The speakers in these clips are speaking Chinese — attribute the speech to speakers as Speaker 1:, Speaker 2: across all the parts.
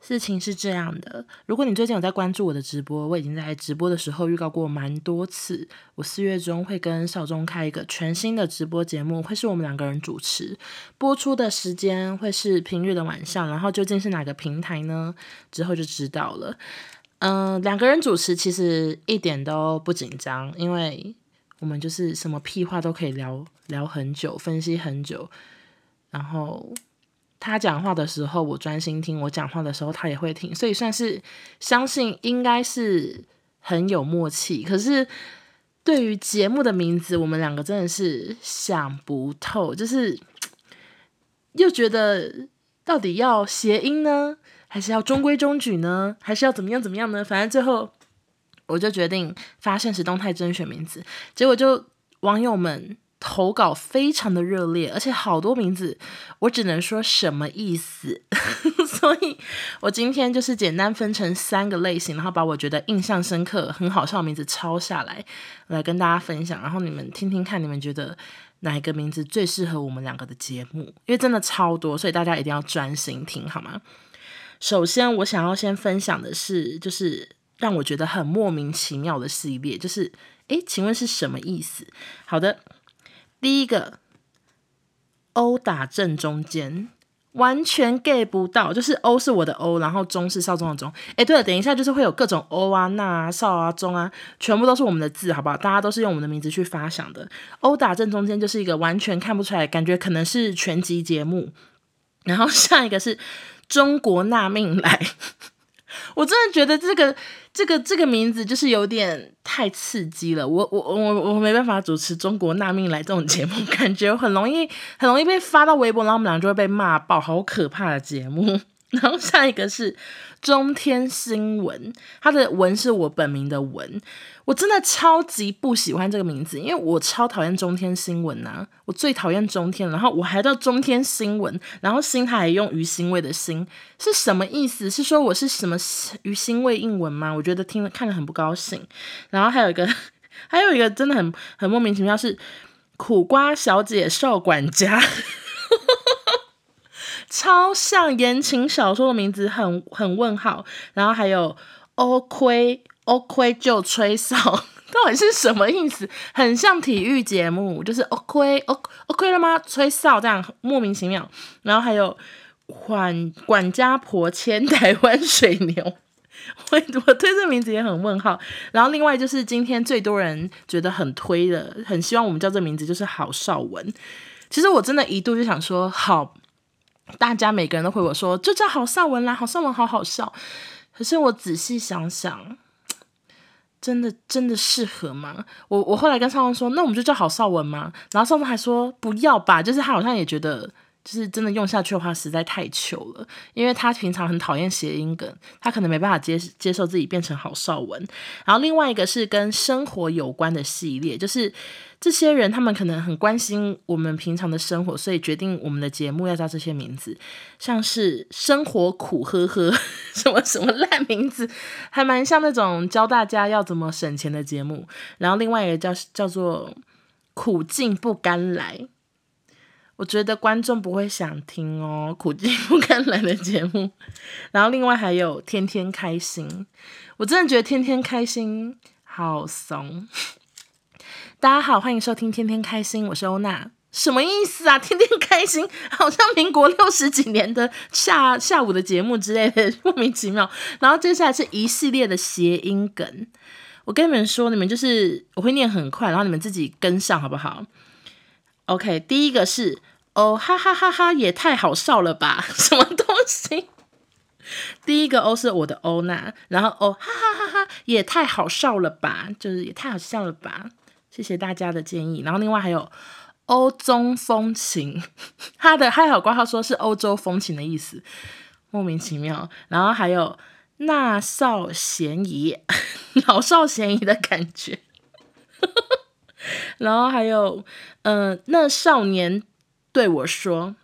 Speaker 1: 事情是这样的，如果你最近有在关注我的直播，我已经在直播的时候预告过蛮多次。我四月中会跟少中开一个全新的直播节目，会是我们两个人主持，播出的时间会是平日的晚上。然后究竟是哪个平台呢？之后就知道了。嗯、两个人主持其实一点都不紧张，因为我们就是什么屁话都可以聊聊很久，分析很久，然后。他讲话的时候，我专心听；我讲话的时候，他也会听，所以算是相信应该是很有默契。可是对于节目的名字，我们两个真的是想不透，就是 又觉得到底要谐音呢，还是要中规中矩呢，还是要怎么样怎么样呢？反正最后我就决定发现实动态甄选名字，结果就网友们。投稿非常的热烈，而且好多名字，我只能说什么意思。所以我今天就是简单分成三个类型，然后把我觉得印象深刻、很好笑的名字抄下来，来跟大家分享。然后你们听听看，你们觉得哪一个名字最适合我们两个的节目？因为真的超多，所以大家一定要专心听，好吗？首先，我想要先分享的是，就是让我觉得很莫名其妙的系列，就是，诶，请问是什么意思？好的。第一个，O 打正中间，完全 get 不到，就是 O 是我的 O，然后中是少中的中。哎，对了，等一下就是会有各种 O 啊、那啊、少啊、中啊，全部都是我们的字，好不好？大家都是用我们的名字去发想的。O 打正中间就是一个完全看不出来，感觉可能是全集节目。然后下一个是中国纳命来。我真的觉得这个这个这个名字就是有点太刺激了，我我我我没办法主持《中国纳命来》这种节目，感觉很容易很容易被发到微博，然后我们俩就会被骂爆，好可怕的节目。然后下一个是中天新闻，它的文是我本名的文，我真的超级不喜欢这个名字，因为我超讨厌中天新闻呐、我最讨厌中天，然后我还叫中天新闻，然后新他还用于欣慰的欣，是什么意思？是说我是什么于欣慰应文吗？我觉得听了看了很不高兴。然后还有一个，还有一个真的很很莫名其妙，是苦瓜小姐少管家。超像言情小说的名字，很很问号，然后还有欧亏欧亏就吹哨，到底是什么意思？很像体育节目，就是欧亏欧欧亏了吗？吹哨这样莫名其妙。然后还有管管家婆牵台湾水牛，我我对这名字也很问号。然后另外就是今天最多人觉得很推的，很希望我们叫这名字，就是郝邵文。其实我真的一度就想说好。大家每个人都回我说，就叫郝邵文啦，郝邵文好好笑。可是我仔细想想，真的真的适合吗？我我后来跟少文说，那我们就叫郝邵文吗？然后少文还说不要吧，就是他好像也觉得。就是真的用下去的话，实在太糗了。因为他平常很讨厌谐音梗，他可能没办法接接受自己变成郝邵文。然后另外一个是跟生活有关的系列，就是这些人他们可能很关心我们平常的生活，所以决定我们的节目要叫这些名字，像是生活苦呵呵，什么什么烂名字，还蛮像那种教大家要怎么省钱的节目。然后另外一个叫叫做苦尽不甘来。我觉得观众不会想听哦，苦尽甘来的节目。然后另外还有天天开心，我真的觉得天天开心好怂。大家好，欢迎收听天天开心，我是欧娜。什么意思啊？天天开心，好像民国六十几年的下下午的节目之类的，莫名其妙。然后接下来是一系列的谐音梗，我跟你们说，你们就是我会念很快，然后你们自己跟上好不好？OK，第一个是。哦，哈哈哈哈，也太好笑了吧！什么东西？第一个哦是我的欧娜，然后哦，哈哈哈哈，也太好笑了吧，就是也太好笑了吧。谢谢大家的建议。然后另外还有欧中风情，他的还有括号说是欧洲风情的意思，莫名其妙。然后还有那少嫌疑，老少咸宜的感觉。然后还有嗯、那少年。对我说，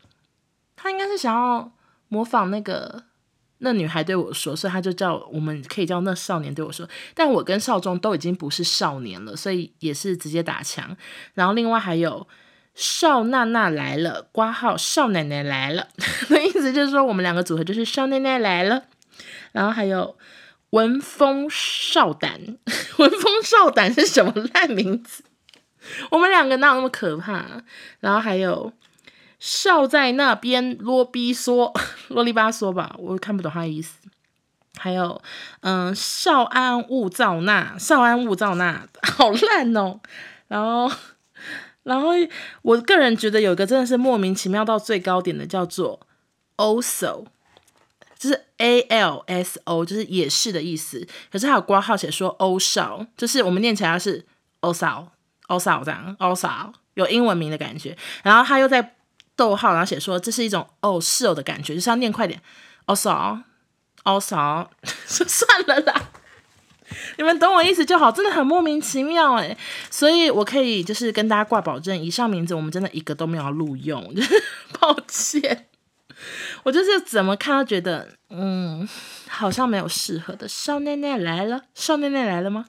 Speaker 1: 他应该是想要模仿那个那女孩对我说，所以他就叫我们可以叫那少年对我说。但我跟少中都已经不是少年了，所以也是直接打枪。然后另外还有少娜娜来了，挂号少奶奶来了，的意思就是说我们两个组合就是少奶奶来了。然后还有闻风少胆，闻风少胆是什么烂名字？我们两个哪有那么可怕？然后还有少在那边啰逼嗦，啰 里吧嗦吧，我看不懂他的意思。还有，嗯，少安勿躁那，少安勿躁那，好烂哦。然后，然后我个人觉得有一个真的是莫名其妙到最高点的，叫做 also，就是 A L S O，就是也是的意思。可是还有括号写说 also，就是我们念起来是欧少这样，also 有英文名的感觉，然后他又在逗号，然后写说这是一种哦是哦的感觉，就是要念快点，also，also，算了啦，你们懂我意思就好，真的很莫名其妙哎，所以我可以就是跟大家挂保证，以上名字我们真的一个都没有录用，就 是抱歉，我就是怎么看都觉得，嗯，好像没有适合的。少奶奶来了，少奶奶来了吗？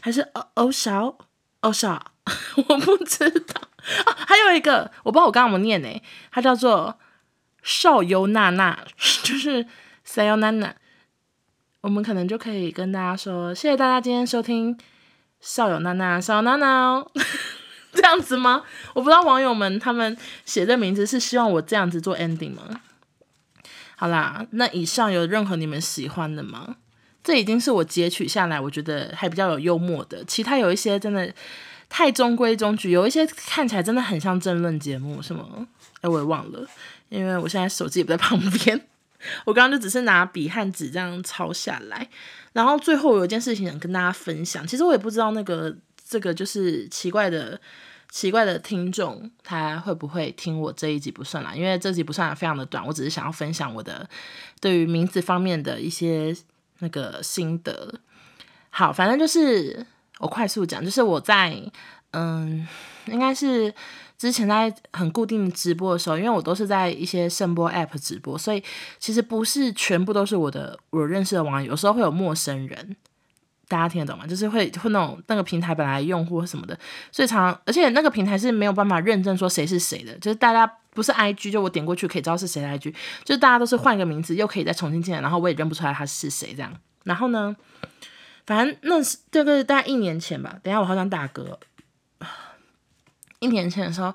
Speaker 1: 还是哦哦少？哦，是啊，我不知道啊。还有一个，我不知道我刚刚怎么念呢，它叫做少优娜娜，就是 “Sayonana”。我们可能就可以跟大家说，谢谢大家今天收听少有娜娜，少油娜娜哦，这样子吗？我不知道网友们他们写的名字是希望我这样子做 ending 吗？好啦，那以上有任何你们喜欢的吗？这已经是我截取下来，我觉得还比较有幽默的。其他有一些真的太中规中矩，有一些看起来真的很像争论节目，是吗？哎，我也忘了，因为我现在手机也不在旁边。我刚刚就只是拿笔和纸这样抄下来。然后最后有一件事情想跟大家分享，其实我也不知道那个这个就是奇怪的奇怪的听众他会不会听我这一集不算啦，因为这集不算非常的短，我只是想要分享我的对于名字方面的一些。那个心得，好，反正就是我快速讲，就是我在嗯，应该是之前在很固定直播的时候，因为我都是在一些声波 App 直播，所以其实不是全部都是我的我认识的网友，有时候会有陌生人，大家听得懂吗？就是会会那种那个平台本来用户什么的，所以常常而且那个平台是没有办法认证说谁是谁的，就是大家。不是 I G，就我点过去可以知道是谁的 I G，就是大家都是换一个名字，又可以再重新进来，然后我也认不出来他是谁这样。然后呢，反正那是这个大概一年前吧。等下我好想打嗝。一年前的时候，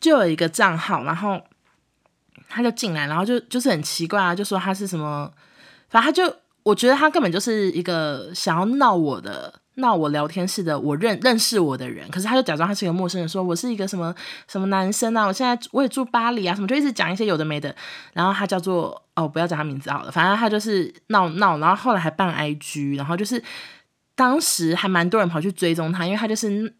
Speaker 1: 就有一个账号，然后他就进来，然后就就是很奇怪啊，就说他是什么，反正他就我觉得他根本就是一个想要闹我的。闹我聊天室的我认认识我的人，可是他就假装他是一个陌生人，说我是一个什么什么男生啊，我现在我也住巴黎啊，什么就一直讲一些有的没的。然后他叫做哦，不要讲他名字好了，反正他就是闹闹，然后后来还办 IG，然后就是当时还蛮多人跑去追踪他，因为他就是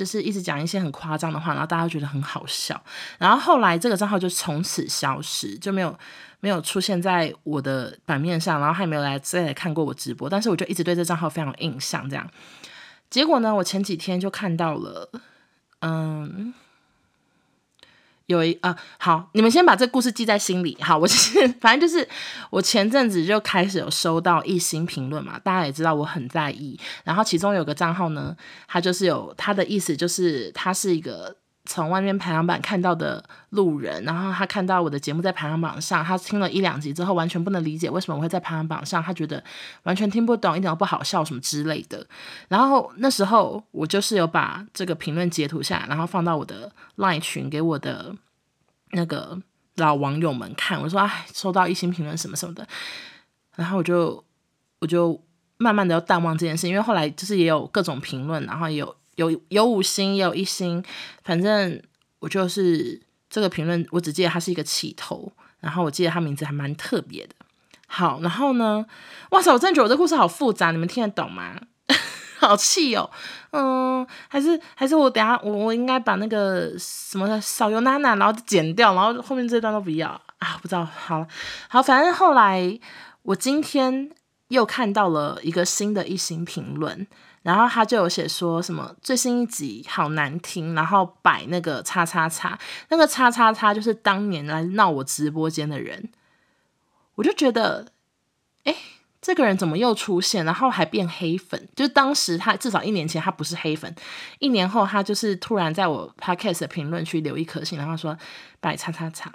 Speaker 1: 就是一直讲一些很夸张的话，然后大家觉得很好笑。然后后来这个账号就从此消失，就没有。没有出现在我的版面上，然后还没有来再来看过我直播，但是我就一直对这账号非常有印象。这样，结果呢，我前几天就看到了，嗯，有一啊，好，你们先把这故事记在心里。好，我 反正就是我前阵子就开始有收到一星评论嘛，大家也知道我很在意。然后其中有个账号呢，他就是有他的意思，就是他是一个。从外面排行榜看到的路人，然后他看到我的节目在排行榜上，他听了一两集之后，完全不能理解为什么我会在排行榜上，他觉得完全听不懂，一点都不好笑什么之类的。然后那时候我就是有把这个评论截图下来，然后放到我的 LINE 群给我的那个老网友们看，我说哎，收到一星评论什么什么的，然后我就我就慢慢的要淡忘这件事，因为后来就是也有各种评论，然后有。有有五星，也有一星，反正我就是这个评论，我只记得他是一个起头，然后我记得他名字还蛮特别的。好，然后呢，哇塞，我真的觉得我这故事好复杂，你们听得懂吗？好气哦，嗯，还是还是我等下我我应该把那个什么少油娜娜，然后剪掉，然后后面这段都不要啊，不知道，好好，反正后来我今天又看到了一个新的一星评论。然后他就有写说什么最新一集好难听，然后摆那个叉叉叉，那个叉叉叉就是当年来闹我直播间的人，我就觉得，哎，这个人怎么又出现，然后还变黑粉？就是当时他至少一年前他不是黑粉，一年后他就是突然在我 podcast 的评论区留一颗星，然后说摆叉叉叉，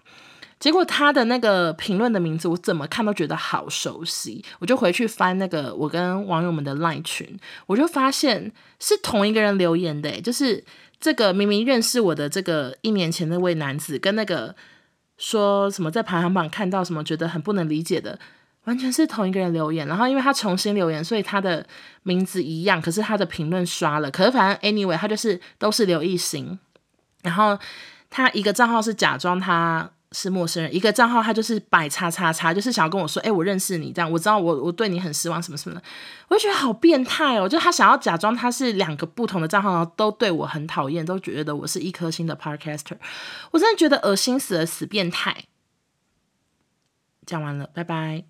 Speaker 1: 结果他的那个评论的名字，我怎么看都觉得好熟悉，我就回去翻那个我跟网友们的 LINE 群，我就发现是同一个人留言的，就是这个明明认识我的这个一年前那位男子，跟那个说什么在排行榜看到什么觉得很不能理解的，完全是同一个人留言。然后因为他重新留言，所以他的名字一样，可是他的评论刷了。可是反正 anyway，他就是都是刘一星，然后他一个账号是假装他。是陌生人，一个账号他就是摆叉叉叉，就是想要跟我说，哎、我认识你，这样我知道我我对你很失望，什么什么的，我就觉得好变态哦，就他想要假装他是两个不同的账号，都对我很讨厌，都觉得我是一颗星的 Podcaster，我真的觉得恶心死了，死变态。讲完了，拜拜。